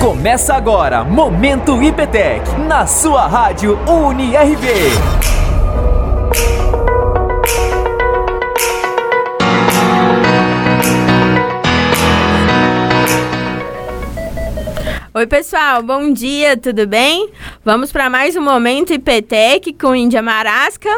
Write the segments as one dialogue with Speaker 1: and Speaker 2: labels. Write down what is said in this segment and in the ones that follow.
Speaker 1: Começa agora, Momento IPTEC, na sua rádio UniRV.
Speaker 2: Oi, pessoal, bom dia, tudo bem? Vamos para mais um Momento IPTEC com Índia Marasca.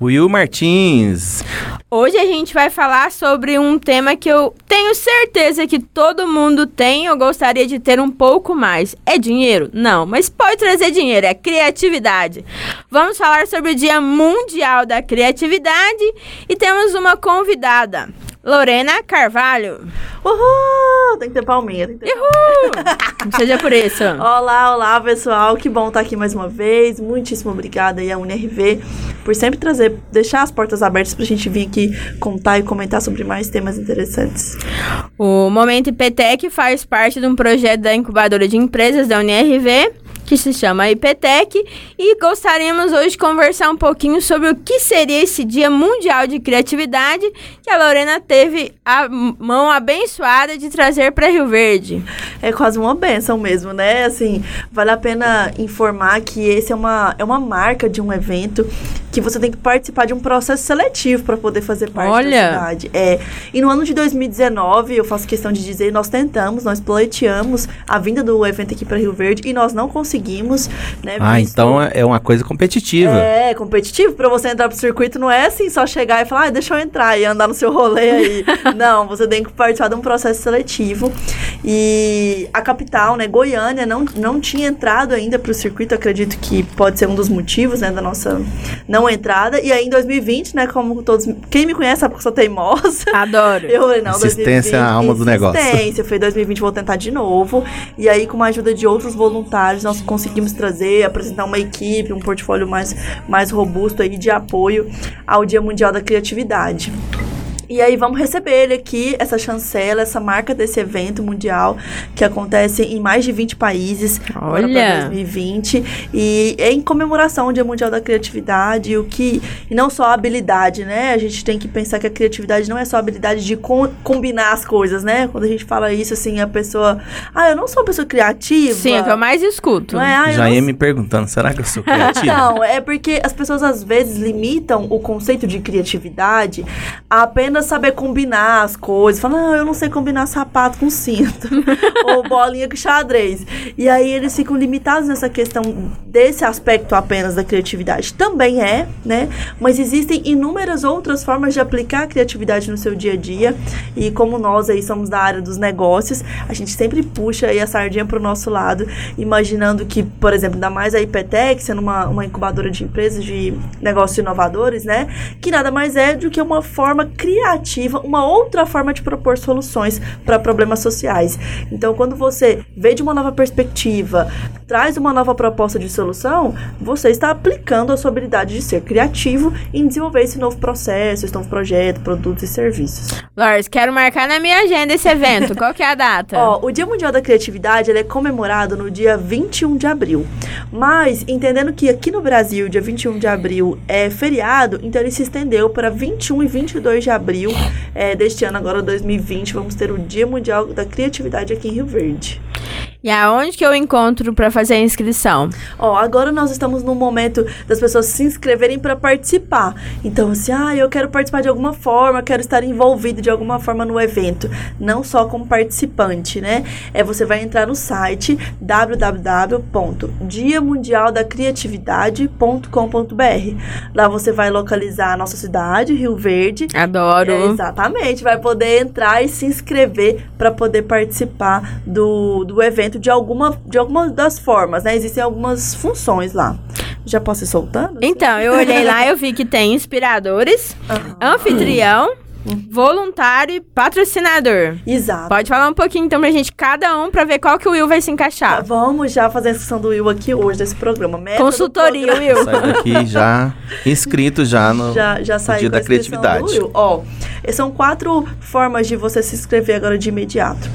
Speaker 3: Will Martins.
Speaker 2: Hoje a gente vai falar sobre um tema que eu tenho certeza que todo mundo tem ou gostaria de ter um pouco mais. É dinheiro? Não, mas pode trazer dinheiro, é criatividade. Vamos falar sobre o Dia Mundial da Criatividade e temos uma convidada. Lorena Carvalho.
Speaker 4: Uhul! Tem que ter palminha. Tem que ter
Speaker 2: Uhul! Seja por isso.
Speaker 4: Olá, olá, pessoal. Que bom estar aqui mais uma vez. Muitíssimo obrigada aí à UNRV por sempre trazer, deixar as portas abertas para a gente vir aqui contar e comentar sobre mais temas interessantes.
Speaker 2: O Momento IPTEC faz parte de um projeto da incubadora de empresas da UNRV que se chama IPTEC, e gostaríamos hoje de conversar um pouquinho sobre o que seria esse Dia Mundial de Criatividade que a Lorena teve a mão abençoada de trazer para Rio Verde.
Speaker 4: É quase uma benção mesmo, né? Assim, vale a pena informar que esse é uma, é uma marca de um evento que você tem que participar de um processo seletivo para poder fazer parte
Speaker 2: Olha.
Speaker 4: da cidade. É, e no ano de 2019, eu faço questão de dizer, nós tentamos, nós pleiteamos a vinda do evento aqui para Rio Verde e nós não conseguimos, né?
Speaker 3: Ah, então é uma coisa competitiva.
Speaker 4: É, competitivo. Pra você entrar pro circuito não é assim, só chegar e falar, ah, deixa eu entrar e andar no seu rolê aí. não, você tem que participar de um processo seletivo. E a capital, né, Goiânia, não, não tinha entrado ainda pro circuito. Acredito que pode ser um dos motivos, né, da nossa não entrada. E aí em 2020, né, como todos... Quem me conhece sabe que eu sou teimosa.
Speaker 2: Adoro.
Speaker 4: Eu falei, não,
Speaker 3: Insistência é a alma do negócio.
Speaker 4: Insistência, foi 2020, vou tentar de novo. E aí, com a ajuda de outros voluntários, nós conseguimos trazer, apresentar uma equipe, um portfólio mais, mais robusto aí de apoio ao Dia Mundial da Criatividade. E aí vamos receber ele aqui, essa chancela, essa marca desse evento mundial que acontece em mais de 20 países
Speaker 2: Olha.
Speaker 4: pra 2020 e é em comemoração ao Dia Mundial da Criatividade, o que e não só a habilidade, né? A gente tem que pensar que a criatividade não é só a habilidade de com- combinar as coisas, né? Quando a gente fala isso assim, a pessoa, ah, eu não sou uma pessoa criativa.
Speaker 2: Sim, é o que eu mais escuto.
Speaker 4: Não é? Ah,
Speaker 3: Já
Speaker 4: não
Speaker 3: ia me perguntando, será que eu sou criativo?
Speaker 4: não, é porque as pessoas às vezes limitam o conceito de criatividade a apenas saber combinar as coisas. Falam, não, eu não sei combinar sapato com cinto. ou bolinha com xadrez. E aí eles ficam limitados nessa questão desse aspecto apenas da criatividade. Também é, né? Mas existem inúmeras outras formas de aplicar a criatividade no seu dia a dia. E como nós aí somos da área dos negócios, a gente sempre puxa aí a sardinha pro nosso lado, imaginando que, por exemplo, ainda mais a IPTEC, sendo uma, uma incubadora de empresas de negócios inovadores, né? Que nada mais é do que uma forma criativa, uma outra forma de propor soluções para problemas sociais. Então, quando você vê de uma nova perspectiva, traz uma nova proposta de solução, você está aplicando a sua habilidade de ser criativo em desenvolver esse novo processo, esse novo projeto, produtos e serviços.
Speaker 2: Lors, quero marcar na minha agenda esse evento. Qual que é a data?
Speaker 4: Ó, o Dia Mundial da Criatividade é comemorado no dia 21 de abril. Mas, entendendo que aqui no Brasil, dia 21 de abril é feriado, então ele se estendeu para 21 e 22 de abril é, deste ano, agora 2020. Vamos ter o Dia Mundial da Criatividade aqui em Rio Verde.
Speaker 2: E aonde que eu encontro para fazer a inscrição?
Speaker 4: Ó, agora nós estamos no momento das pessoas se inscreverem para participar. Então, assim, ah, eu quero participar de alguma forma, quero estar envolvido de alguma forma no evento, não só como participante, né? É você vai entrar no site www.diamundialdacriatividade.com.br. Lá você vai localizar a nossa cidade, Rio Verde,
Speaker 2: Adoro.
Speaker 4: é, exatamente, vai poder entrar e se inscrever para poder participar do, do evento de alguma, de alguma das formas, né? Existem algumas funções lá. Já posso ir soltando?
Speaker 2: Então, eu olhei lá eu vi que tem inspiradores, anfitrião, voluntário e patrocinador.
Speaker 4: Exato.
Speaker 2: Pode falar um pouquinho então pra gente, cada um, pra ver qual que o Will vai se encaixar.
Speaker 4: Vamos já fazer a inscrição do Will aqui hoje nesse programa. Meta do
Speaker 2: Consultoria,
Speaker 4: programa-
Speaker 2: Will.
Speaker 3: Sai daqui já inscrito já no,
Speaker 4: já, já
Speaker 3: no
Speaker 4: saiu
Speaker 3: dia da criatividade.
Speaker 4: do Will. São quatro formas de você se inscrever agora de imediato.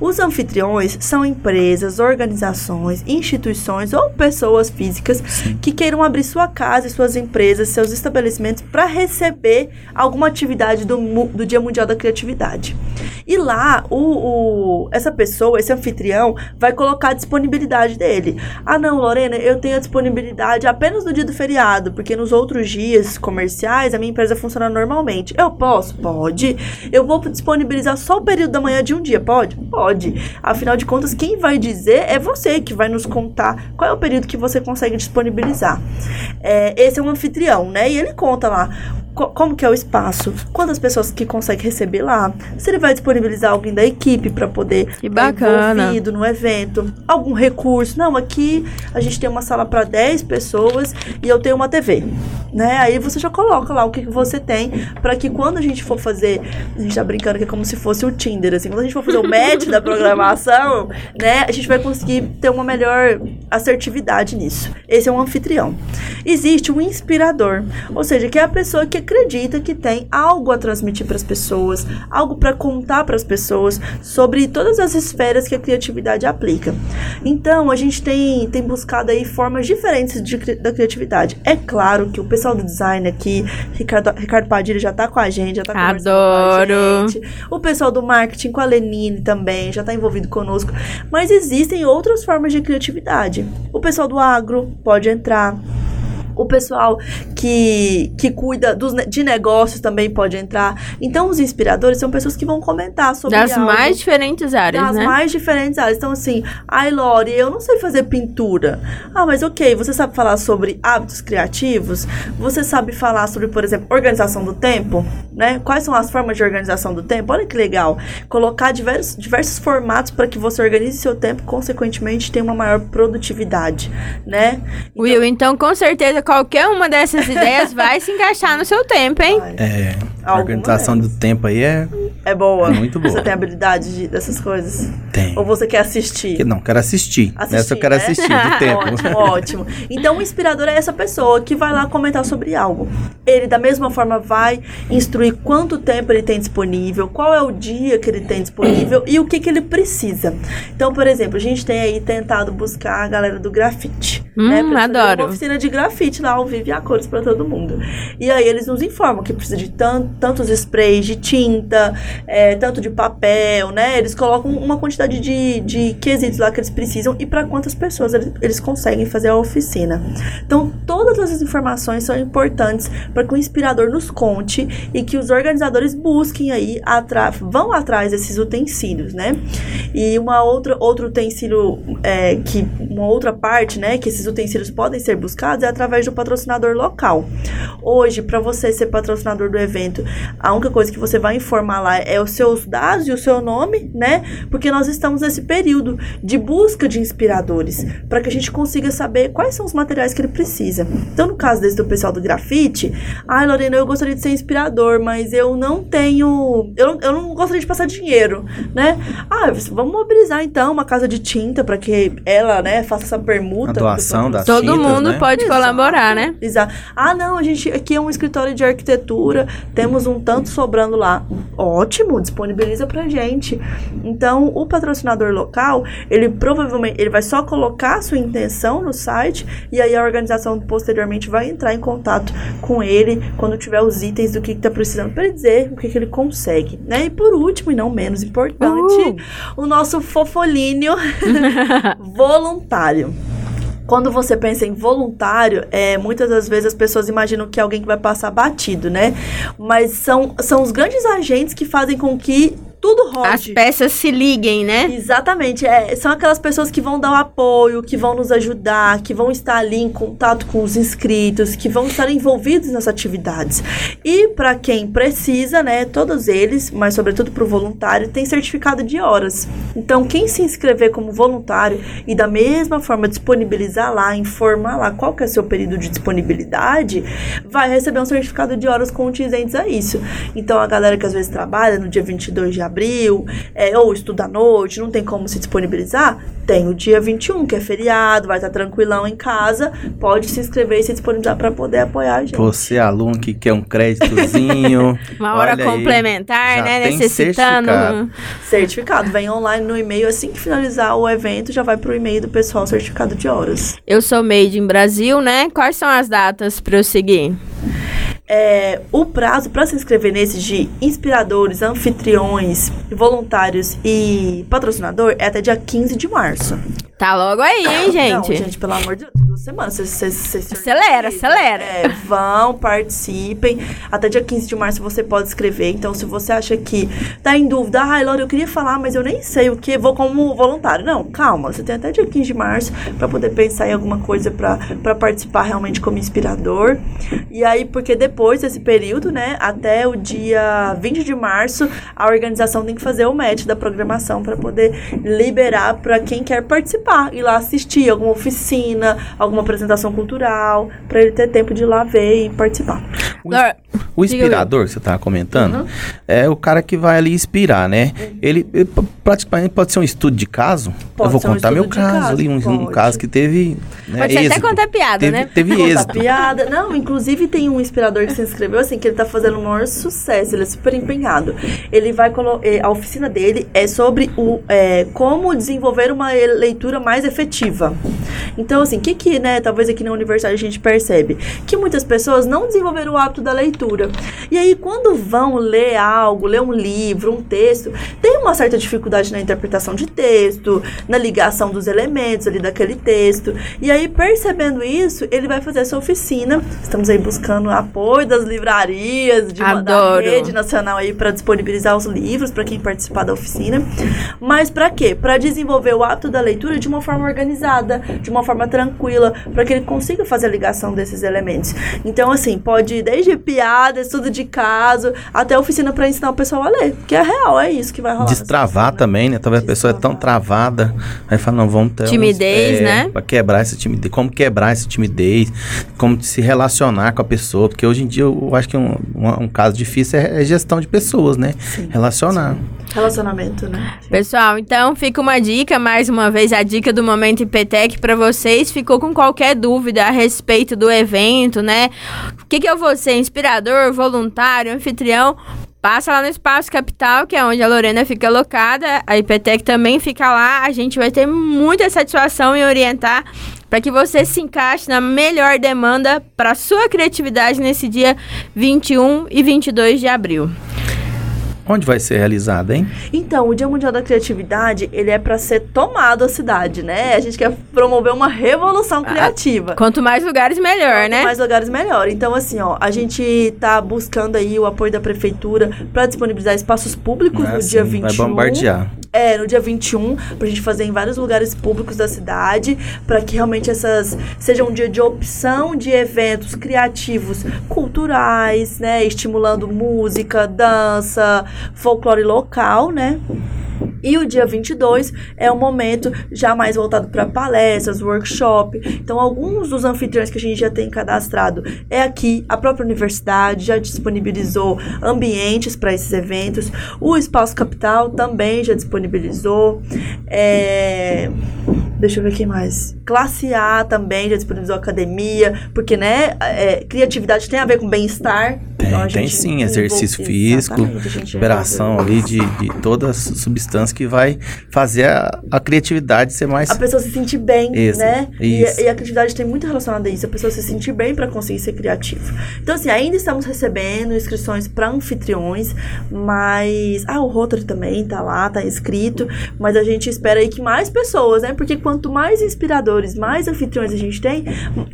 Speaker 4: Os anfitriões são empresas, organizações, instituições ou pessoas físicas que queiram abrir sua casa, suas empresas, seus estabelecimentos para receber alguma atividade do, do Dia Mundial da Criatividade. E lá, o, o, essa pessoa, esse anfitrião, vai colocar a disponibilidade dele. Ah, não, Lorena, eu tenho a disponibilidade apenas no dia do feriado, porque nos outros dias comerciais a minha empresa funciona normalmente. Eu posso? Pode. Eu vou disponibilizar só o período da manhã de um dia? Pode? Pode. Afinal de contas, quem vai dizer é você que vai nos contar qual é o período que você consegue disponibilizar. É, esse é um anfitrião, né? E ele conta lá como que é o espaço, quantas pessoas que consegue receber lá, se ele vai disponibilizar alguém da equipe para poder
Speaker 2: que bacana.
Speaker 4: envolvido no evento, algum recurso. Não, aqui a gente tem uma sala para 10 pessoas e eu tenho uma TV, né? Aí você já coloca lá o que, que você tem para que quando a gente for fazer, a gente tá brincando que é como se fosse o Tinder, assim, quando a gente for fazer o match da programação, né, a gente vai conseguir ter uma melhor assertividade nisso. Esse é um anfitrião. Existe um inspirador, ou seja, que é a pessoa que acredita que tem algo a transmitir para as pessoas, algo para contar para as pessoas sobre todas as esferas que a criatividade aplica. Então, a gente tem, tem buscado aí formas diferentes de, da criatividade. É claro que o pessoal do design aqui, Ricardo, Ricardo Padilha já está com a gente, já tá
Speaker 2: Adoro.
Speaker 4: com a gente. O pessoal do marketing com a Lenine também já está envolvido conosco. Mas existem outras formas de criatividade. O pessoal do agro pode entrar o pessoal que, que cuida dos, de negócios também pode entrar. Então, os inspiradores são pessoas que vão comentar sobre
Speaker 2: Das
Speaker 4: algo,
Speaker 2: mais diferentes áreas,
Speaker 4: das
Speaker 2: né?
Speaker 4: mais diferentes áreas. Então, assim, ai, Lori, eu não sei fazer pintura. Ah, mas ok, você sabe falar sobre hábitos criativos? Você sabe falar sobre, por exemplo, organização do tempo? Né? Quais são as formas de organização do tempo? Olha que legal. Colocar diversos, diversos formatos para que você organize seu tempo, consequentemente, tenha uma maior produtividade, né? Então,
Speaker 2: Will, então com certeza qualquer uma dessas ideias vai se encaixar no seu tempo, hein?
Speaker 4: vai.
Speaker 3: É, a organização do tempo aí é.
Speaker 4: É boa.
Speaker 3: É muito boa.
Speaker 4: Você tem habilidade de- dessas coisas?
Speaker 3: Tem.
Speaker 4: Ou você quer assistir?
Speaker 3: Que não, quero assistir.
Speaker 4: Assistir,
Speaker 3: Nessa eu quero
Speaker 4: né?
Speaker 3: assistir do tempo.
Speaker 4: Ótimo, ótimo. Então, o inspirador é essa pessoa que vai lá comentar sobre algo. Ele, da mesma forma, vai instruir quanto tempo ele tem disponível, qual é o dia que ele tem disponível e o que, que ele precisa. Então, por exemplo, a gente tem aí tentado buscar a galera do grafite.
Speaker 2: Hum,
Speaker 4: né, pra fazer
Speaker 2: adoro.
Speaker 4: Uma oficina de grafite lá ao vivo e a cores para todo mundo. E aí eles nos informam que precisa de tan tantos sprays de tinta, é, tanto de papel, né? Eles colocam uma quantidade de, de quesitos lá que eles precisam e para quantas pessoas eles, eles conseguem fazer a oficina. Então, todas essas informações são importantes para que o inspirador nos conte e que os organizadores busquem aí, atra vão atrás desses utensílios, né? E uma outra, outro utensílio é, que uma outra parte, né, que esses utensílios podem ser buscados é através do patrocinador local. Hoje, para você ser patrocinador do evento, a única coisa que você vai informar lá é os seus dados e o seu nome, né? Porque nós estamos nesse período de busca de inspiradores, para que a gente consiga saber quais são os materiais que ele precisa. Então, no caso desse do pessoal do grafite, ai, Lorena, eu gostaria de ser inspirador, mas eu não tenho, eu, não- eu não gostaria de passar dinheiro, né? Ah, vamos mobilizar então uma casa de tinta para que ela, né, faça essa permuta.
Speaker 3: A doação
Speaker 4: do
Speaker 3: das
Speaker 2: Todo
Speaker 3: tintas,
Speaker 2: mundo
Speaker 3: né?
Speaker 2: pode
Speaker 4: Exato.
Speaker 2: colaborar, né?
Speaker 4: Exato. Ah, não, a gente aqui é um escritório de arquitetura, temos um tanto sobrando lá. Ótimo, disponibiliza pra gente. Então, o patrocinador local, ele provavelmente ele vai só colocar a sua intenção no site e aí a organização posteriormente vai entrar em contato com ele quando tiver os itens do que, que tá precisando para ele dizer o que, que ele consegue, né? E por último, e não menos importante,
Speaker 2: Uh.
Speaker 4: o nosso fofolíneo voluntário. Quando você pensa em voluntário, é, muitas das vezes as pessoas imaginam que é alguém que vai passar batido, né? Mas são, são os grandes agentes que fazem com que tudo rode.
Speaker 2: As peças se liguem, né?
Speaker 4: Exatamente, é, são aquelas pessoas que vão dar o apoio, que vão nos ajudar, que vão estar ali em contato com os inscritos, que vão estar envolvidos nas atividades. E para quem precisa, né, todos eles, mas sobretudo para o voluntário, tem certificado de horas. Então, quem se inscrever como voluntário e da mesma forma disponibilizar lá, informar lá qual que é o seu período de disponibilidade, vai receber um certificado de horas condizentes a isso. Então, a galera que às vezes trabalha no dia 22 de abril, abril, é, ou estuda à noite, não tem como se disponibilizar, tem o dia 21, que é feriado, vai estar tranquilão em casa, pode se inscrever e se disponibilizar para poder apoiar a gente.
Speaker 3: Você, aluno que quer um créditozinho.
Speaker 2: Uma hora
Speaker 3: olha aí,
Speaker 2: complementar,
Speaker 3: já
Speaker 2: né?
Speaker 3: tem
Speaker 2: Necessitando.
Speaker 3: certificado.
Speaker 4: Certificado, vem online no e-mail, assim que finalizar o evento, já vai pro e-mail do pessoal certificado de horas.
Speaker 2: Eu sou made in Brasil, né? Quais são as datas para eu seguir?
Speaker 4: É, o prazo para se inscrever nesse de inspiradores, anfitriões, voluntários e patrocinador é até dia 15 de março.
Speaker 2: Tá logo aí, hein, gente?
Speaker 4: Não, gente, pelo amor de Deus, duas semanas. Vocês se
Speaker 2: Acelera, acelera.
Speaker 4: É, vão, participem. Até dia 15 de março você pode escrever. Então, se você acha que tá em dúvida, ai, Laura, eu queria falar, mas eu nem sei o que, vou como voluntário. Não, calma, você tem até dia 15 de março para poder pensar em alguma coisa para participar realmente como inspirador. E aí, porque depois desse período, né, até o dia 20 de março, a organização tem que fazer o match da programação para poder liberar para quem quer participar ir lá assistir alguma oficina, alguma apresentação cultural, para ele ter tempo de ir lá ver e participar.
Speaker 3: O inspirador que você estava comentando
Speaker 4: Uhum.
Speaker 3: é o cara que vai ali inspirar, né? Ele, ele praticamente pode ser um estudo de caso.
Speaker 4: Pode
Speaker 3: Eu vou
Speaker 4: ser um
Speaker 3: contar meu caso,
Speaker 4: caso,
Speaker 3: ali, um, um caso que teve. Né,
Speaker 2: Pode ser até
Speaker 3: êxito.
Speaker 2: contar piada,
Speaker 3: teve,
Speaker 2: né?
Speaker 3: Teve
Speaker 4: Conta
Speaker 3: êxito.
Speaker 4: piada. Não, inclusive tem um inspirador que se inscreveu, assim, que ele tá fazendo o maior sucesso, ele é super empenhado. Ele vai colo- eh, A oficina dele é sobre o eh, como desenvolver uma leitura mais efetiva. Então, assim, o que que, né, talvez aqui na universidade a gente percebe? Que muitas pessoas não desenvolveram o hábito da leitura. E aí, quando vão ler algo, ler um livro, um texto, tem uma certa dificuldade na interpretação de texto, na ligação dos elementos ali daquele texto. E aí, percebendo isso, ele vai fazer essa oficina. Estamos aí buscando apoio das livrarias, de uma, da rede nacional aí para disponibilizar os livros para quem participar da oficina. Mas para quê? Para desenvolver o hábito da leitura de uma forma organizada, de uma forma tranquila, para que ele consiga fazer a ligação desses elementos. Então, assim, pode ir desde piada, estudo de caso, até oficina para ensinar o pessoal a ler, que é real, é isso que vai rolar.
Speaker 3: Destravar também, né? Talvez a pessoa é tão travada. Aí fala, não, vamos ter. uns-
Speaker 2: Timidez,
Speaker 3: é,
Speaker 2: né?
Speaker 3: Pra quebrar essa timidez. Como quebrar essa timidez, como se relacionar com a pessoa. Porque hoje em dia eu acho que um, um, um caso difícil é, é gestão de pessoas, né? Relacionar.
Speaker 4: Relacionamento, né?
Speaker 2: Pessoal, então fica uma dica, mais uma vez a dica do Momento IPTEC para vocês. Ficou com qualquer dúvida a respeito do evento, né? O que, que eu vou ser? Inspirador, voluntário, anfitrião? Passa lá no Espaço Capital, que é onde a Lorena fica alocada. A IPTEC também fica lá. A gente vai ter muita satisfação em orientar para que você se encaixe na melhor demanda para sua criatividade nesse dia 21 e 22 de abril.
Speaker 3: Onde vai ser realizada, hein?
Speaker 4: Então, o Dia Mundial da Criatividade, ele é para ser tomado a cidade, né? A gente quer promover uma revolução criativa.
Speaker 2: Quanto mais lugares, melhor,
Speaker 4: Quanto
Speaker 2: né?
Speaker 4: mais lugares, melhor. Então, assim, ó, a gente tá buscando aí o apoio da prefeitura para disponibilizar espaços públicos
Speaker 3: Ah,
Speaker 4: no
Speaker 3: sim,
Speaker 4: dia 21.
Speaker 3: Vai bombardear.
Speaker 4: É, no dia 21, pra gente fazer em vários lugares públicos da cidade, para que realmente essas seja um dia de opção de eventos criativos, culturais, né, estimulando música, dança, folclore local, né? E o dia 22 é um momento já mais voltado para palestras, workshop. Então, alguns dos anfitriões que a gente já tem cadastrado é aqui. A própria universidade já disponibilizou ambientes para esses eventos. O Espaço Capital também já disponibilizou. É, Deixa eu ver quem mais. Classe A também já disponibilizou academia, porque, né, é, criatividade tem a ver com bem-estar.
Speaker 3: Tem,
Speaker 4: Então,
Speaker 3: tem sim, exercício físico, liberação ali de, de toda a substância que vai fazer a, a criatividade ser mais.
Speaker 4: a pessoa se sentir bem,
Speaker 3: Isso,
Speaker 4: né? E,
Speaker 3: isso.
Speaker 4: e a criatividade tem muito relacionado a isso, a pessoa se sentir bem para conseguir ser criativa. Então, assim, ainda estamos recebendo inscrições para anfitriões, mas. Ah, o Rotary também tá lá, tá inscrito, mas a gente espera aí que mais pessoas, né? Porque quanto mais inspiradores, mais anfitriões a gente tem,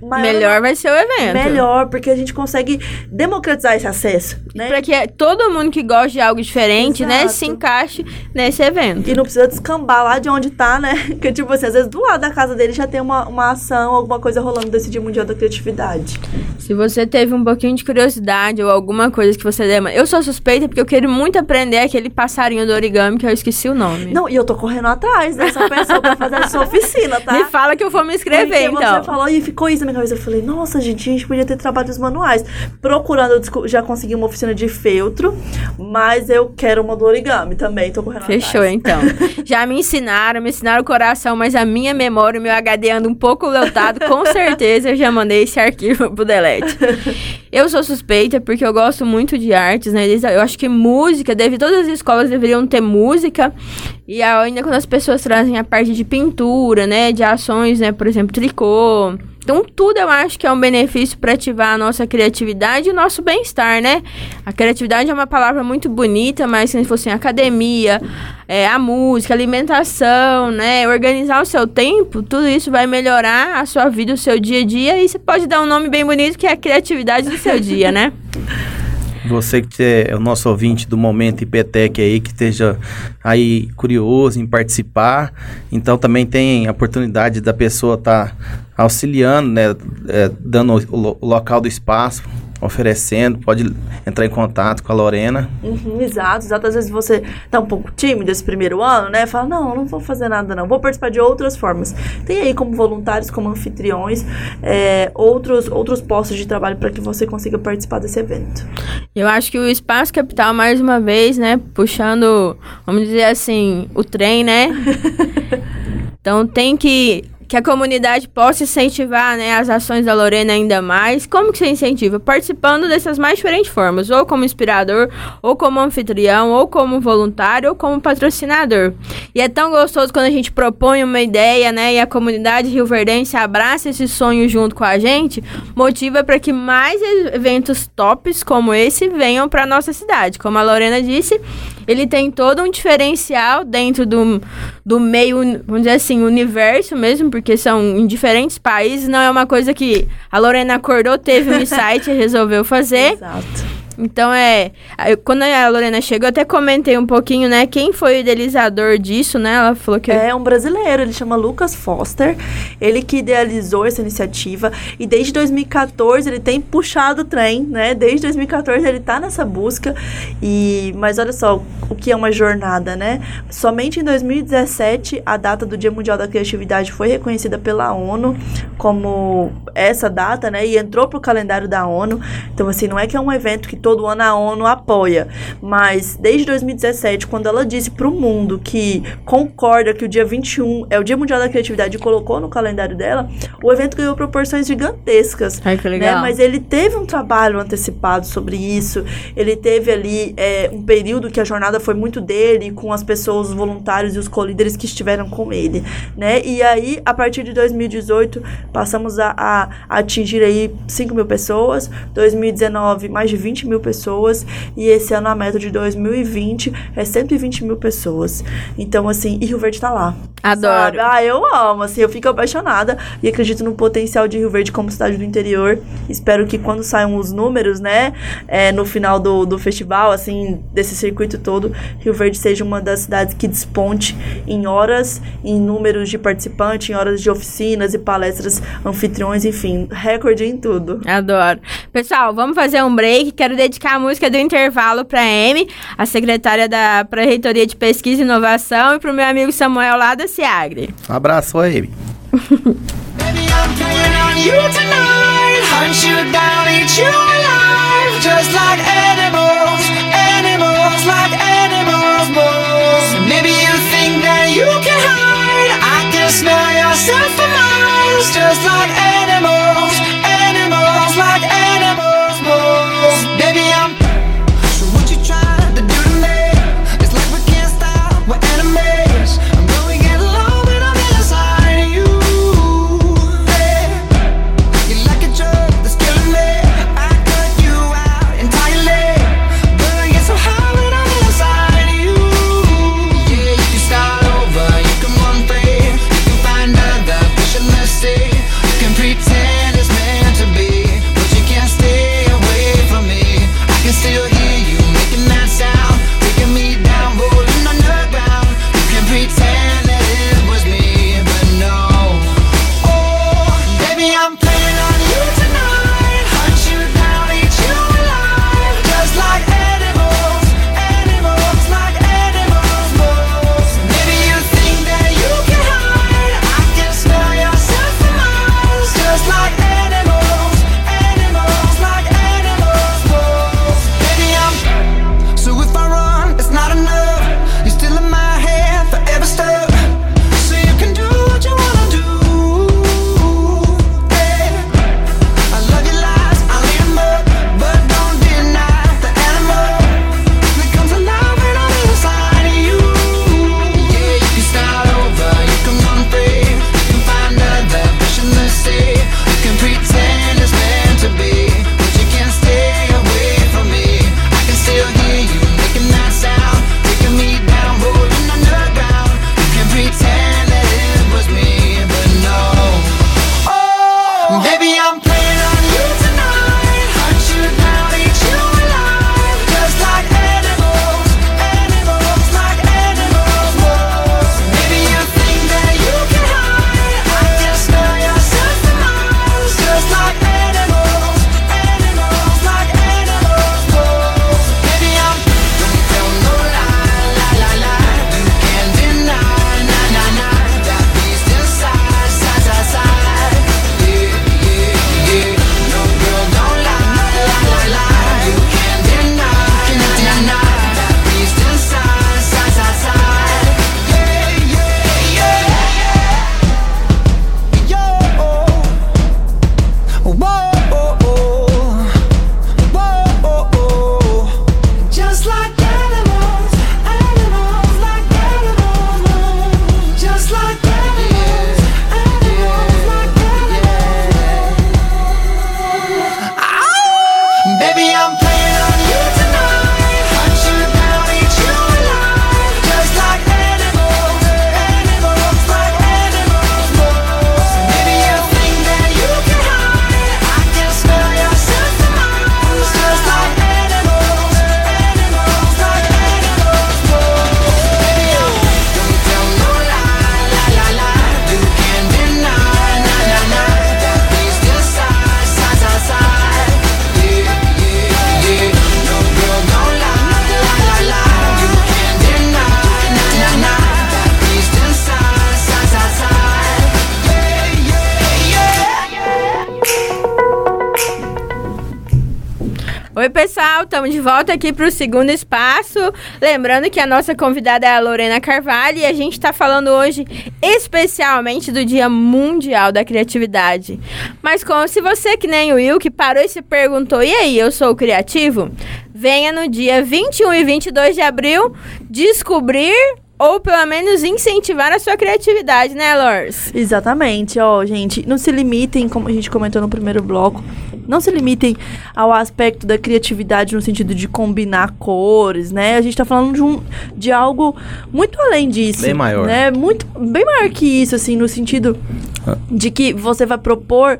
Speaker 4: maior
Speaker 2: Melhor vai ser o evento.
Speaker 4: Melhor, porque a gente consegue democratizar esse acesso, né?
Speaker 2: Pra que todo mundo que gosta de algo diferente, né,
Speaker 4: Exato.
Speaker 2: se encaixe nesse evento.
Speaker 4: E não precisa descambar lá de onde tá, né? Porque, tipo assim, às vezes do lado da casa dele já tem uma, uma ação, alguma coisa rolando desse Dia Mundial da Criatividade.
Speaker 2: Se você teve um pouquinho de curiosidade ou alguma coisa que você demanda. Eu sou suspeita porque eu quero muito aprender aquele passarinho do origami que eu esqueci o nome.
Speaker 4: Não, e eu tô correndo atrás dessa pessoa pra fazer essa oficina. Ensina, tá?
Speaker 2: Me fala que eu vou me inscrever,
Speaker 4: Porque
Speaker 2: então.
Speaker 4: Você falou e ficou isso na minha cabeça. Eu falei, nossa, gente, a gente podia ter trabalhos manuais. Procurando, eu já consegui uma oficina de feltro, mas eu quero uma do origami também. Tô correndo
Speaker 2: Fechou,
Speaker 4: atrás.
Speaker 2: então. Já me ensinaram, me ensinaram o coração, mas a minha memória, o meu HD anda um pouco lotado, com certeza eu já mandei esse arquivo pro delete. Eu sou suspeita porque eu gosto muito de artes, né? Eu acho que música, deve, todas as escolas deveriam ter música. E ainda quando as pessoas trazem a parte de pintura, né? De ações, né? Por exemplo, tricô. Então, tudo eu acho que é um benefício para ativar a nossa criatividade e o nosso bem-estar, né? A criatividade é uma palavra muito bonita, mas se fosse assim, academia, é, a música, alimentação, né? Organizar o seu tempo, tudo isso vai melhorar a sua vida, o seu dia a dia. E você pode dar um nome bem bonito que é a criatividade do seu dia, né?
Speaker 3: Você que é o nosso ouvinte do Momento IPTEC aí, que esteja aí curioso em participar, então também tem a oportunidade da pessoa estar auxiliando, né, é, dando o, o local do espaço, oferecendo, pode entrar em contato com a Lorena.
Speaker 4: Uhum, exato, exato. Às vezes você tá um pouco tímido esse primeiro ano, né? Fala, não, não vou fazer nada, não. Vou participar de outras formas. Tem aí como voluntários, como anfitriões, é, outros, outros postos de trabalho para que você consiga participar desse evento.
Speaker 2: Eu acho que o Espaço Capital, mais uma vez, né, puxando, vamos dizer assim, o trem, né? então tem que que a comunidade possa incentivar né, as ações da Lorena ainda mais. Como que você incentiva? Participando dessas mais diferentes formas, ou como inspirador, ou como anfitrião, ou como voluntário, ou como patrocinador. E é tão gostoso quando a gente propõe uma ideia, né, e a comunidade rioverdense abraça esse sonho junto com a gente, motiva para que mais eventos tops como esse venham para nossa cidade. Como a Lorena disse, ele tem todo um diferencial dentro do, do meio, vamos dizer assim, universo mesmo, porque são em diferentes países, não é uma coisa que a Lorena acordou, teve um insight e resolveu fazer.
Speaker 4: Exato.
Speaker 2: Então é. Quando a Lorena chegou, eu até comentei um pouquinho, né? Quem foi o idealizador disso, né? Ela falou que.
Speaker 4: É um brasileiro, ele chama Lucas Foster. Ele que idealizou essa iniciativa e desde 2014 ele tem puxado o trem, né? Desde 2014 ele tá nessa busca. E mas olha só o que é uma jornada, né? Somente em 2017 a data do Dia Mundial da Criatividade foi reconhecida pela ONU como essa data, né? E entrou pro calendário da ONU. Então assim, não é que é um evento que ano a ONU apoia, mas desde 2017, quando ela disse pro mundo que concorda que o dia 21 é o Dia Mundial da Criatividade e colocou no calendário dela, o evento ganhou proporções gigantescas.
Speaker 2: Ai, que
Speaker 4: né?
Speaker 2: legal.
Speaker 4: Mas ele teve um trabalho antecipado sobre isso. Ele teve ali é, um período que a jornada foi muito dele, com as pessoas, os voluntários e os colíderes que estiveram com ele, né? E aí, a partir de 2018, passamos a, a- a atingir aí 5 mil pessoas. 2019, mais de 20 mil pessoas. E esse ano, a meta de 2020 é 120 mil pessoas. Então, assim, e Rio Verde tá lá.
Speaker 2: Adoro.
Speaker 4: Sabe? Ah, eu amo, assim, eu fico apaixonada e acredito no potencial de Rio Verde como cidade do interior. Espero que quando saiam os números, né, é, no final do, do festival, assim, desse circuito todo, Rio Verde seja uma das cidades que desponte em horas, em números de participantes, em horas de oficinas e palestras, anfitriões, enfim, recorde em tudo.
Speaker 2: Adoro. Pessoal, vamos fazer um break. Quero dedicar a música do intervalo para Amy, a secretária da Pró-Reitoria de Pesquisa e Inovação, e para o meu amigo Samuel lá da Ciagre.
Speaker 3: Um abraço
Speaker 5: alive. Just like animals, animals, like animals, moles. Maybe you think that you can hide. I can smell yourself for miles. Just like animals, animals, like animals, moles.
Speaker 2: Oi, pessoal, estamos de volta aqui para o segundo espaço. Lembrando que a nossa convidada é a Lorena Carvalho e a gente está falando hoje especialmente do Dia Mundial da Criatividade. Mas como se você, que nem o Will, que parou e se perguntou: e aí, eu sou criativo? Venha no dia 21 e 22 de abril descobrir ou pelo menos incentivar a sua criatividade, né, Lors?
Speaker 4: Exatamente, ó, gente, não se limitem, como a gente comentou no primeiro bloco, não se limitem ao aspecto da criatividade no sentido de combinar cores, né? A gente tá falando de, um, de algo muito além disso.
Speaker 3: Bem maior.
Speaker 4: Né? Muito, bem maior que isso, assim, no sentido de que você vai propor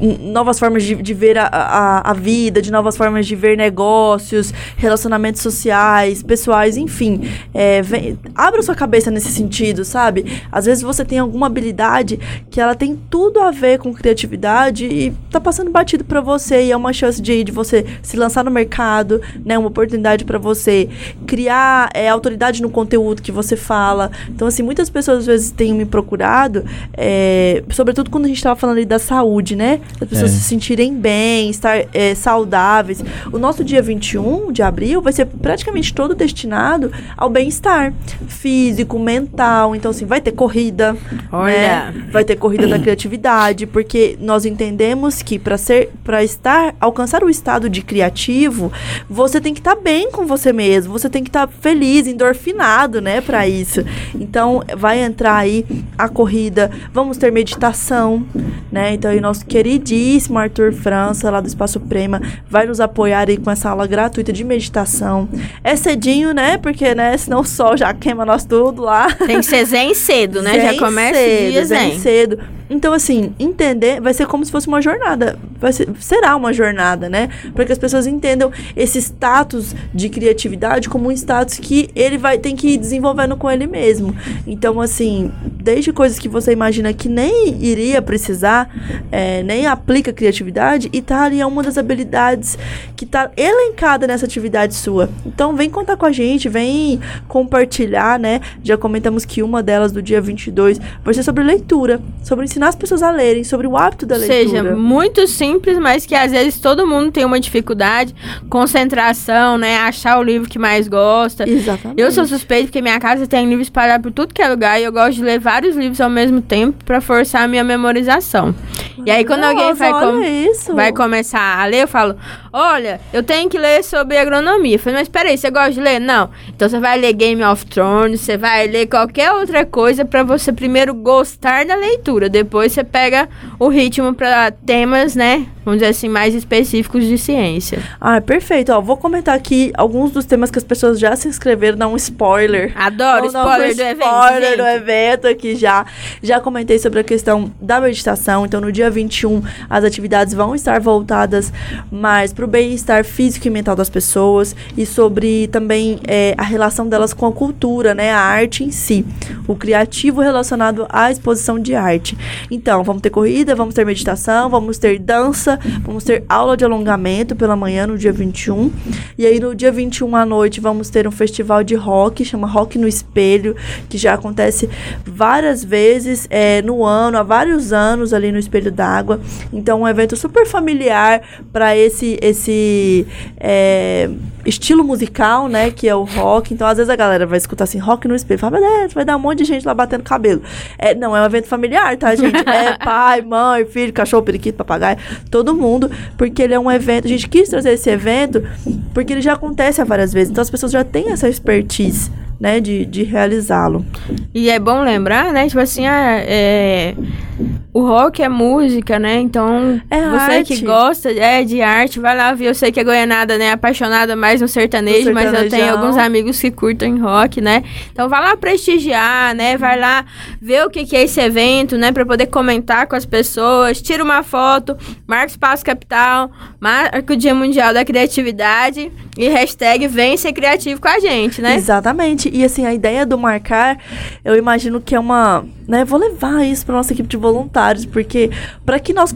Speaker 4: novas formas de, de ver a, a, a vida, de novas formas de ver negócios, relacionamentos sociais, pessoais, enfim. É, vem- abra sua cabeça nesse sentido, sabe? Às vezes você tem alguma habilidade que ela tem tudo a ver com criatividade e tá passando batido pra você e é uma chance de, de você se lançar no mercado, né? Uma oportunidade pra você criar é, autoridade no conteúdo que você fala. Então, assim, muitas pessoas às vezes têm me procurado, é, sobretudo quando a gente tava falando ali da saúde, né? As pessoas
Speaker 3: É.
Speaker 4: se sentirem bem, estar é, saudáveis. O nosso dia 21 de abril vai ser praticamente todo destinado ao bem-estar físico, mental. Então, assim, vai ter corrida,
Speaker 2: Olha.
Speaker 4: né? Vai ter corrida da criatividade, porque nós entendemos que para ser, para estar, alcançar o estado de criativo, você tem que estar bem com você mesmo, você tem que estar feliz, endorfinado, né, para isso. Então, vai entrar aí a corrida, vamos ter meditação, né? Então, aí nosso queridíssimo Arthur França, lá do Espaço Prema, vai nos apoiar aí com essa aula gratuita de meditação. É cedinho, né? Porque, né, senão o sol já queima nós tudo lá.
Speaker 2: Tem que ser zen cedo, né? Já
Speaker 4: Zen
Speaker 2: começa
Speaker 4: cedo,
Speaker 2: dia
Speaker 4: zen
Speaker 2: zen.
Speaker 4: cedo. Então, assim, entender vai ser como se fosse uma jornada. Vai ser, será uma jornada, né? Para que as pessoas entendam esse status de criatividade como um status que ele vai tem que ir desenvolvendo com ele mesmo. Então, assim, desde coisas que você imagina que nem iria precisar, é, nem aplica criatividade, e tá ali é uma das habilidades que tá elencada nessa atividade sua. Então, vem contar com a gente, vem compartilhar, né? Já comentamos que uma delas do dia 22 vai ser sobre leitura, sobre ensinar as pessoas a lerem, sobre o hábito da
Speaker 2: Ou
Speaker 4: leitura.
Speaker 2: seja, muito simples, mas que às vezes todo mundo tem uma dificuldade, concentração, né? Achar o livro que mais gosta.
Speaker 4: Exatamente.
Speaker 2: Eu sou suspeito porque minha casa tem livros espalhados por tudo que é lugar e eu gosto de ler vários livros ao mesmo tempo pra forçar a minha memorização. E aí quando alguém vai, com- vai começar a ler, eu falo: Olha, eu tenho que ler sobre agronomia. Eu falei, mas peraí, você gosta de ler? Não. Então você vai ler Game of Thrones, você vai ler qualquer outra coisa pra você primeiro gostar da leitura. Depois você pega o ritmo pra temas, né? Vamos dizer assim, mais específicos de ciência.
Speaker 4: Ah, perfeito. Ó, vou comentar aqui alguns dos temas que as pessoas já se inscreveram, dar um spoiler.
Speaker 2: Adoro
Speaker 4: um
Speaker 2: spoiler do evento.
Speaker 4: spoiler do evento aqui já. Já comentei sobre a questão da meditação. Então, no dia 21, as atividades vão estar voltadas mais para o bem-estar físico e mental das pessoas e sobre também é, a relação delas com a cultura, né? A arte em si. O criativo relacionado à exposição de arte. Então, vamos ter corrida, vamos ter meditação, vamos ter dança, vamos ter aula de alongamento pela manhã no dia 21. E aí, no dia 21 à noite, vamos ter um festival de rock, chama Rock no Espelho, que já acontece várias vezes é, no ano, há vários anos ali no Espelho d'Água. Então, um evento super familiar para esse, esse é, estilo musical, né? Que é o rock. Então, às vezes a galera vai escutar assim, rock no espelho. Fala, mas é, vai dar um monte de gente lá batendo cabelo. É, não, é um evento familiar, tá, gente? É pai, mãe, filho, cachorro, periquito, papagaio, todo mundo. Porque ele é um evento. A gente quis trazer esse evento porque ele já acontece há várias vezes. Então, as pessoas já têm essa expertise, né? De, de realizá-lo.
Speaker 2: E é bom lembrar, né? Tipo assim, ah, é... o rock é música, né? Então,
Speaker 4: É
Speaker 2: você
Speaker 4: arte.
Speaker 2: que gosta é, de arte, vai lá ver. Eu sei que a Goianada, né, é apaixonada mais no sertanejo, mas eu tenho alguns amigos que curtem rock, né? Então, vai lá prestigiar, né? Vai lá ver o que, que é esse evento, né? Pra poder comentar com as pessoas. Tira uma foto, marca o Espaço Capital, marca o Dia Mundial da Criatividade. E hashtag vem ser criativo com a gente, né?
Speaker 4: Exatamente. E assim, a ideia do marcar, eu imagino que é uma. Né, vou levar isso para nossa equipe de voluntários, porque para que nós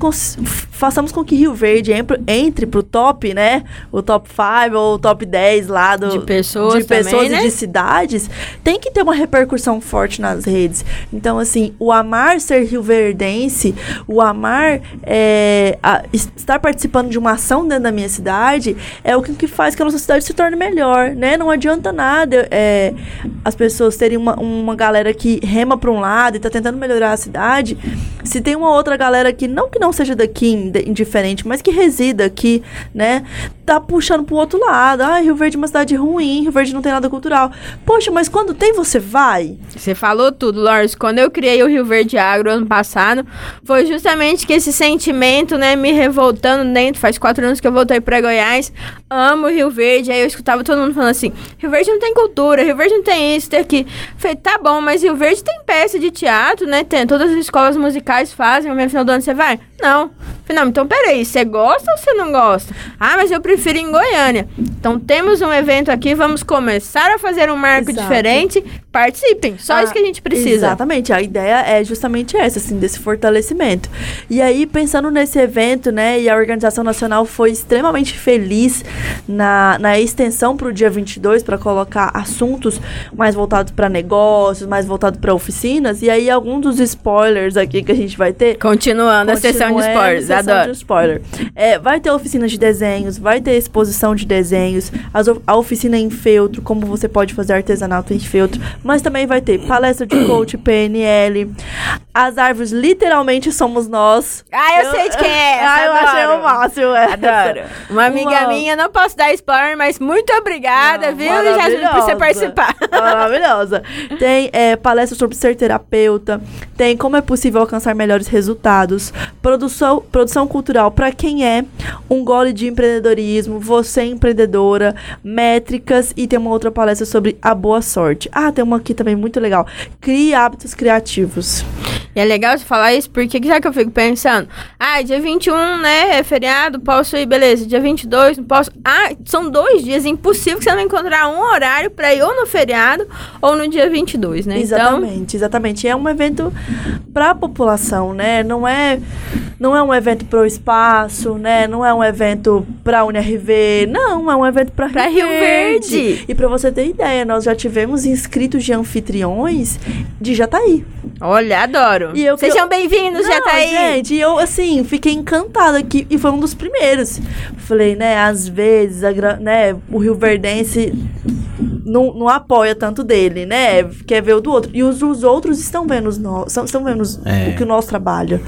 Speaker 4: façamos com que Rio Verde entre, pro top, né? O top 5 ou o top 10 lá do,
Speaker 2: De pessoas
Speaker 4: de pessoas
Speaker 2: também, né?
Speaker 4: e de cidades, tem que ter uma repercussão forte nas redes. Então, assim, o amar ser rioverdense, o amar é, a- es- estar participando de uma ação dentro da minha cidade, é o que, que faz que a nossa cidade se torne melhor, né? Não adianta nada é, as pessoas terem uma, uma galera que rema para um lado e tá tentando melhorar a cidade, se tem uma outra galera que, não que não seja daqui indiferente, mas que resida aqui, né? Tá puxando pro outro lado. Ah, Rio Verde é uma cidade ruim, Rio Verde não tem nada cultural. Poxa, mas quando tem, você vai?
Speaker 2: Você falou tudo, Lawrence. Quando eu criei o Rio Verde Agro ano passado, foi justamente que esse sentimento, né, me revoltando dentro. Faz quatro anos que eu voltei pra Goiás. Amo Rio Verde. Aí eu escutava todo mundo falando assim: Rio Verde não tem cultura, Rio Verde não tem isso, tem aquilo. Falei, tá bom, mas Rio Verde tem peça de teatro, né? Tem, todas as escolas musicais fazem, no final do ano você vai? Não. Falei, não, então peraí, você gosta ou você não gosta? Ah, mas eu prefiro em Goiânia. Então temos um evento aqui, vamos começar a fazer um marco
Speaker 4: Exato.
Speaker 2: diferente. Participem, só
Speaker 4: Ah,
Speaker 2: isso que a gente precisa.
Speaker 4: Exatamente, a ideia é justamente essa, assim, desse fortalecimento. E aí, pensando nesse evento, né, e a Organização Nacional foi extremamente feliz na, na extensão para o dia 22, para colocar assuntos mais voltados para negócios, mais voltados para oficinas, e aí alguns dos spoilers aqui que a gente vai ter,
Speaker 2: Continuando a sessão de spoilers, adoro.
Speaker 4: de spoiler. É, vai ter oficina de desenhos, vai ter exposição de desenhos, as a oficina em feltro, como você pode fazer artesanato em feltro, mas também vai ter palestra de coach, PNL. As árvores literalmente somos nós.
Speaker 2: Ah, eu, sei de quem é essa,
Speaker 4: Ah, eu
Speaker 2: adoro.
Speaker 4: achei o máximo. essa.
Speaker 2: Adoro. Uma amiga
Speaker 4: Uma-
Speaker 2: minha, não posso dar spoiler, mas muito obrigada,
Speaker 4: Não,
Speaker 2: viu, Jasmine, por você participar.
Speaker 4: Maravilhosa. Tem é, palestra sobre ser terapeuta. Tem como é possível alcançar melhores resultados. Produção, produção cultural para quem é. Um gole de empreendedorismo. Você é empreendedora. Métricas. E tem uma outra palestra sobre a boa sorte. Ah, tem uma aqui também muito legal. Crie hábitos criativos.
Speaker 2: E é legal você falar isso, porque o que eu fico pensando? Ah, dia 21, né, é feriado, posso ir, beleza. Dia 22, não posso. Ah, são dois dias, impossível que você não encontrar um horário pra ir ou no feriado ou no dia 22, né? Então,
Speaker 4: Exatamente, exatamente. É um evento para a população, né? Não é, não é um evento para o espaço, né? Não é um evento para a UNRV, não, é um evento para
Speaker 2: Pra Rio Verde.
Speaker 4: E para você ter ideia, nós já tivemos inscritos de anfitriões de Jataí.
Speaker 2: olha, adoro.
Speaker 4: E eu-
Speaker 2: Sejam bem-vindos, já tá aí.
Speaker 4: Gente, e eu, assim, fiquei encantada aqui. E foi um dos primeiros. Falei, né, às vezes, a, né, o Rio Verdense não, não apoia tanto dele, né? Quer ver o do outro. E os, os outros estão vendo, os no, são- estão vendo os-
Speaker 3: É.
Speaker 4: o que o nosso trabalho.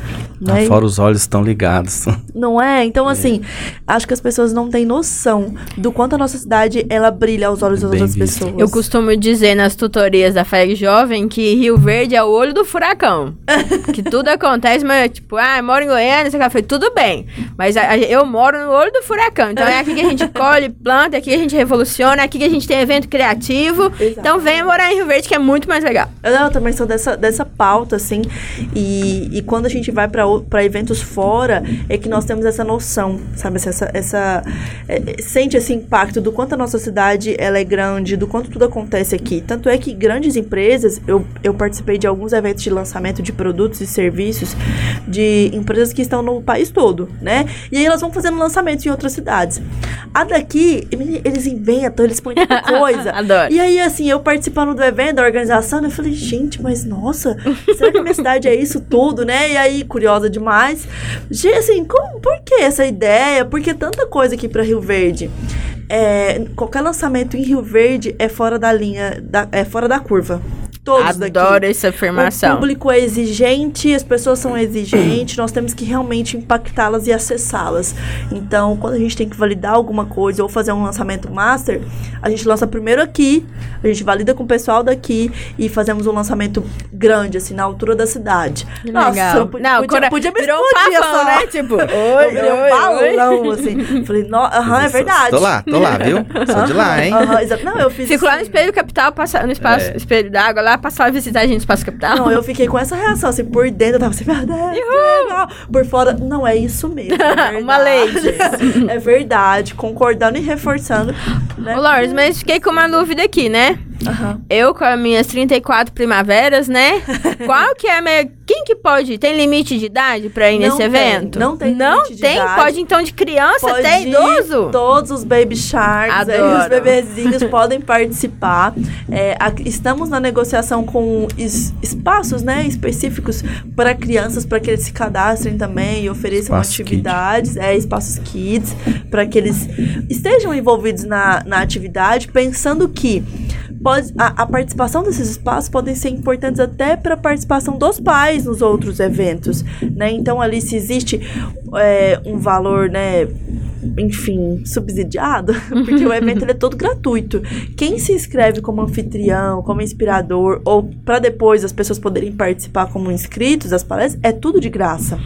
Speaker 3: Ah,
Speaker 4: Né?
Speaker 3: fora os olhos estão ligados.
Speaker 4: Não é? Então, assim, acho que as pessoas não têm noção do quanto a nossa cidade, ela brilha aos olhos das
Speaker 3: Bem
Speaker 4: outras
Speaker 3: visto.
Speaker 4: pessoas.
Speaker 2: Eu costumo dizer nas tutorias da FEG Jovem que Rio Verde é o olho do furacão. que tudo acontece, mas tipo, ah, eu moro em Goiânia, você foi tudo bem. Mas a- a- eu moro no olho do furacão. Então é aqui que a gente colhe, planta, é aqui que a gente revoluciona, é aqui que a gente tem evento criativo. Então venha morar em Rio Verde, que é muito mais legal.
Speaker 4: Eu, não, eu também sou dessa, dessa pauta, assim. E, e quando a gente vai para eventos fora, é que nós temos essa noção, sabe? Essa, essa, é, é, sente esse impacto do quanto a nossa cidade ela é grande, do quanto tudo acontece aqui. Tanto é que grandes empresas, eu, eu participei de alguns eventos de lançamento de produtos e serviços de empresas que estão no país todo, né? E aí elas vão fazendo lançamentos em outras cidades. A daqui, eles inventam, eles põem coisa.
Speaker 2: Adoro.
Speaker 4: E aí, assim, eu participando do evento, da organização, eu falei, gente, mas nossa, será que a minha cidade é isso tudo, né? E aí, curiosa demais. Gente, assim, como, por que essa ideia? Por que tanta coisa aqui pra Rio Verde? É, qualquer lançamento em Rio Verde é fora da linha, da- é fora da curva. Todos daqui.
Speaker 2: Adoro essa
Speaker 4: O
Speaker 2: afirmação.
Speaker 4: público é exigente, as pessoas são exigentes, nós temos que realmente impactá-las e acessá-las. Então, quando a gente tem que validar alguma coisa ou fazer um lançamento master, a gente lança primeiro aqui, a gente valida com o pessoal daqui e fazemos um lançamento grande, assim, na altura da cidade. Nossa, eu podia,
Speaker 2: Não,
Speaker 4: podia, me
Speaker 2: virou um
Speaker 4: explodir
Speaker 2: pavão,
Speaker 4: essa-
Speaker 2: né? Tipo,
Speaker 4: eu virei um balão, assim. Falei, aham, é verdade.
Speaker 3: Tô lá, tô lá, viu? Sou de lá, hein?
Speaker 4: Aham, exato. Não, eu fiz
Speaker 2: Fico lá no
Speaker 4: assim.
Speaker 2: espelho capital, passa, no espaço,
Speaker 3: É.
Speaker 2: espelho d'água lá, passou a visitar a gente no Espaço Capital?
Speaker 4: Não, eu fiquei com essa reação, assim, por dentro eu tava assim, meu Deus, legal. Por fora, não, é isso mesmo. é
Speaker 2: Uma lady.
Speaker 4: É verdade, concordando e reforçando. Né?
Speaker 2: Ô, Lourdes, mas fiquei com uma dúvida aqui, né?
Speaker 4: Aham.
Speaker 2: Eu com as minhas 34 primaveras, né? Qual que é a minha... Quem que pode? Tem limite de idade pra ir
Speaker 4: Não
Speaker 2: nesse
Speaker 4: tem,
Speaker 2: evento?
Speaker 4: não tem
Speaker 2: Não
Speaker 4: limite de
Speaker 2: tem?
Speaker 4: idade.
Speaker 2: Pode então de criança
Speaker 4: Pode
Speaker 2: até
Speaker 4: ir,
Speaker 2: idoso?
Speaker 4: Todos os baby sharks, aí, os bebezinhos podem participar. É, a- estamos na negociação com es- espaços né, específicos para crianças, para que eles se cadastrem também e ofereçam
Speaker 3: Espaço
Speaker 4: atividades, é, espaços kids, para que eles estejam envolvidos na, na atividade, pensando que pode, a, a participação desses espaços podem ser importantes até para a participação dos pais nos outros eventos, né? Então ali se existe é, um valor, né? Enfim, subsidiado, porque o evento é todo gratuito. Quem se inscreve como anfitrião, como inspirador, ou para depois as pessoas poderem participar como inscritos das palestras, é tudo de graça.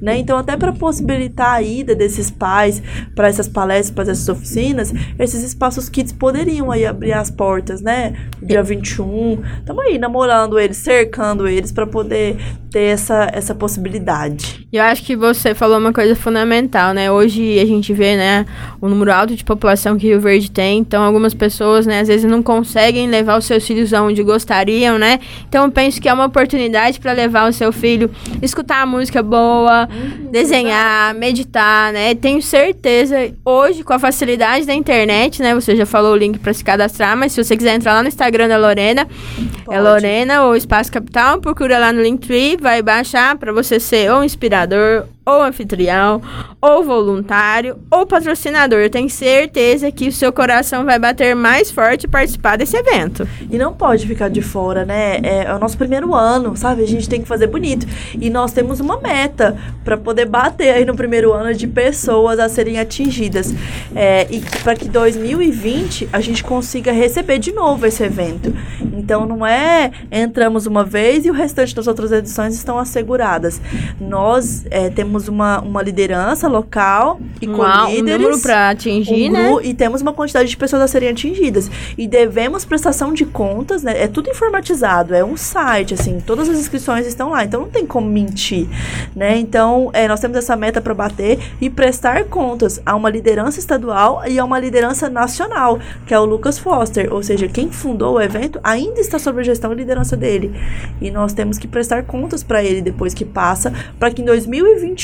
Speaker 4: Né? Então, até para possibilitar a ida desses pais para essas palestras, para essas oficinas, esses espaços kids poderiam aí abrir as portas, né? Dia 21. Estamos aí namorando eles, cercando eles para poder ter essa, essa possibilidade.
Speaker 2: Eu acho que você falou uma coisa fundamental, né? Hoje a gente vê, né, o número alto de população que Rio Verde tem, então algumas pessoas, né, às vezes não conseguem levar os seus filhos aonde gostariam, né? Então eu penso que é uma oportunidade para levar o seu filho, escutar a música boa, desenhar, meditar, né? Tenho certeza, hoje com a facilidade da internet, né, você já falou o link para se cadastrar, mas se você quiser entrar lá no Instagram da Lorena, é
Speaker 4: Pode.
Speaker 2: Lorena ou Espaço Capital, procura lá no Linktree, vai baixar para você ser ou inspirador, ou anfitrião, ou voluntário, ou patrocinador. Eu tenho certeza que o seu coração vai bater mais forte participar desse evento.
Speaker 4: E não pode ficar de fora, né? É, é o nosso primeiro ano, sabe? A gente tem que fazer bonito. E nós temos uma meta para poder bater aí no primeiro ano de pessoas a serem atingidas. É, e para que 2020 a gente consiga receber de novo esse evento. Então não é entramos uma vez e o restante das outras edições estão asseguradas. Nós é, temos uma, uma liderança local e
Speaker 2: Um,
Speaker 4: com
Speaker 2: um
Speaker 4: líderes
Speaker 2: número para atingir,
Speaker 4: um
Speaker 2: né?
Speaker 4: E temos uma quantidade de pessoas a serem atingidas. E devemos prestação de contas, né? É tudo informatizado, é um site, assim, todas as inscrições estão lá, então não tem como mentir, né? Então, é, nós temos essa meta para bater e prestar contas a uma liderança estadual e a uma liderança nacional, que é o Lucas Foster, ou seja, quem fundou o evento ainda está sob a gestão e liderança dele. E nós temos que prestar contas para ele depois que passa, para que em 2021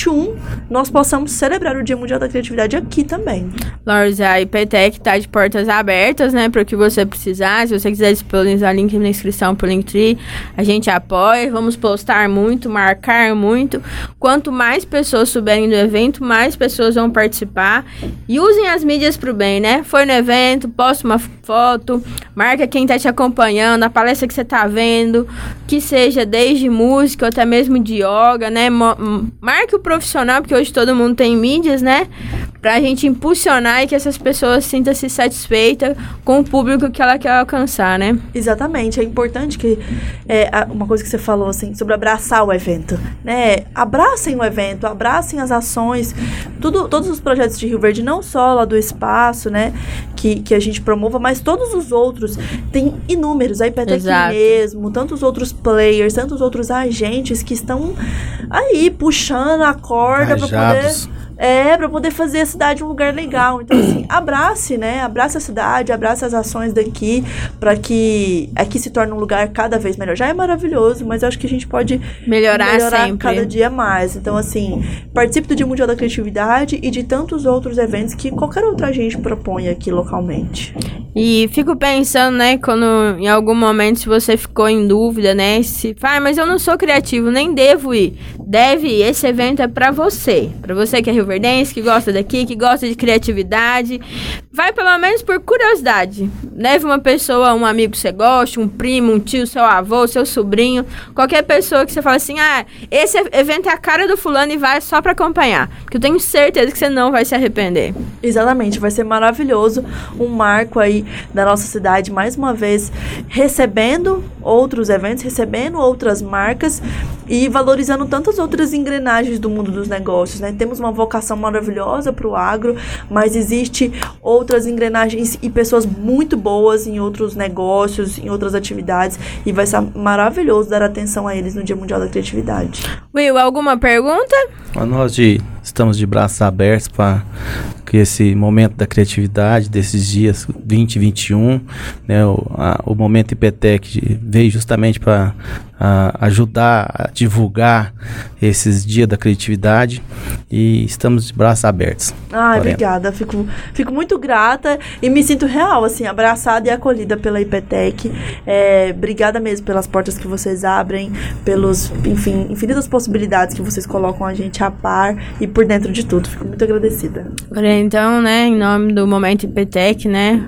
Speaker 4: nós possamos celebrar o Dia Mundial da Criatividade aqui também.
Speaker 2: Lourdes, a IPTEC tá de portas abertas, né? Para o que você precisar. Se você quiser disponibilizar link na inscrição pro Linktree, a gente apoia. Vamos postar muito, marcar muito. Quanto mais pessoas souberem do evento, mais pessoas vão participar. E usem as mídias pro bem, né? Foi no evento, posta uma foto, marca quem tá te acompanhando, a palestra que você tá vendo, que seja desde música ou até mesmo de yoga, né? Mo- m- Marque o profissional, porque hoje todo mundo tem mídias, né? Pra gente impulsionar e que essas pessoas sintam-se satisfeitas com o público que ela quer alcançar, né?
Speaker 4: Exatamente, é importante que é, uma coisa que você falou assim sobre abraçar o evento, né? Abracem o evento, abracem as ações, tudo, todos os projetos de Rio Verde, não só lá do espaço, né? Que, que a gente promova, mas todos os outros tem inúmeros, a IPTEC
Speaker 2: Exato.
Speaker 4: mesmo, tantos outros players, tantos outros agentes que estão aí puxando a corda para poder. É, pra poder fazer a cidade um lugar legal. Então, assim, abrace, né? Abrace a cidade, abrace as ações daqui, pra que aqui se torne um lugar cada vez melhor. Já é maravilhoso, mas eu acho que a gente pode
Speaker 2: Melhorar, sempre.
Speaker 4: cada dia mais. Então, assim, participe do Dia Mundial da Criatividade e de tantos outros eventos que qualquer outra agente propõe aqui localmente.
Speaker 2: E fico pensando, né, quando em algum momento se você ficou em dúvida, né, se, ah, mas eu não sou criativo, nem devo ir. Deve ir, esse evento é pra você. Pra você que é rioverdense, que gosta daqui, que gosta de criatividade. Vai pelo menos por curiosidade. Leve uma pessoa, um amigo que você gosta, um primo, um tio, seu avô, seu sobrinho, qualquer pessoa que você fala assim: "Ah, esse evento é a cara do fulano e vai só pra acompanhar". Porque eu tenho certeza que você não vai se arrepender.
Speaker 4: Exatamente, vai ser maravilhoso, um marco aí da nossa cidade, mais uma vez, recebendo outros eventos, recebendo outras marcas e valorizando tantas outras engrenagens do mundo dos negócios, né? Temos uma vocação maravilhosa para o agro, mas existe outras engrenagens e pessoas muito boas em outros negócios, em outras atividades. E vai ser maravilhoso dar atenção a eles no Dia Mundial da Criatividade.
Speaker 2: Will, alguma pergunta?
Speaker 3: Nós de, estamos de braços abertos para que esse momento da criatividade, desses dias 20 e 21, né, o, a, o momento IPTEC veio justamente para ajudar a divulgar esses dias da criatividade e estamos de braços abertos.
Speaker 4: Ai,
Speaker 3: Lorena.
Speaker 4: obrigada. Fico, fico muito grata e me sinto real, assim, abraçada e acolhida pela IPTEC. É, obrigada mesmo pelas portas que vocês abrem, pelos, enfim, infinitas possibilidades que vocês colocam a gente a par e por dentro de tudo. Fico muito agradecida.
Speaker 2: Agora, então, né, em nome do Momento IPTEC, né,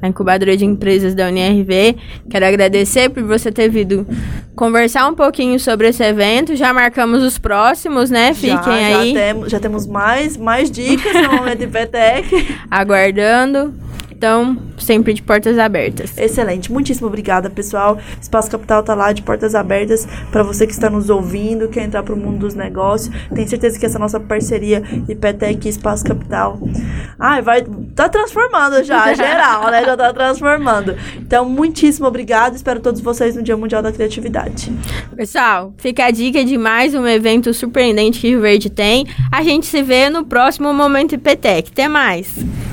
Speaker 2: a incubadora de empresas da UNRV, quero agradecer por você ter vindo conversar um pouquinho sobre esse evento. Já marcamos os próximos, né? Fiquem
Speaker 4: já,
Speaker 2: aí
Speaker 4: Já, tem- já temos mais, mais dicas no momento IPTEC.
Speaker 2: aguardando. Então, sempre de portas abertas.
Speaker 4: Excelente, muitíssimo obrigada, pessoal. Espaço Capital tá lá de portas abertas para você que está nos ouvindo, quer entrar para o mundo dos negócios. Tenho certeza que essa nossa parceria IPTEC e Espaço Capital, ai, vai tá transformando já, geral, né? Já tá transformando. Então, muitíssimo obrigada. Espero todos vocês no Dia Mundial da Criatividade.
Speaker 2: Pessoal, fica a dica de mais um evento surpreendente que o Rio Verde tem. A gente se vê no próximo Momento IPTEC. Até mais!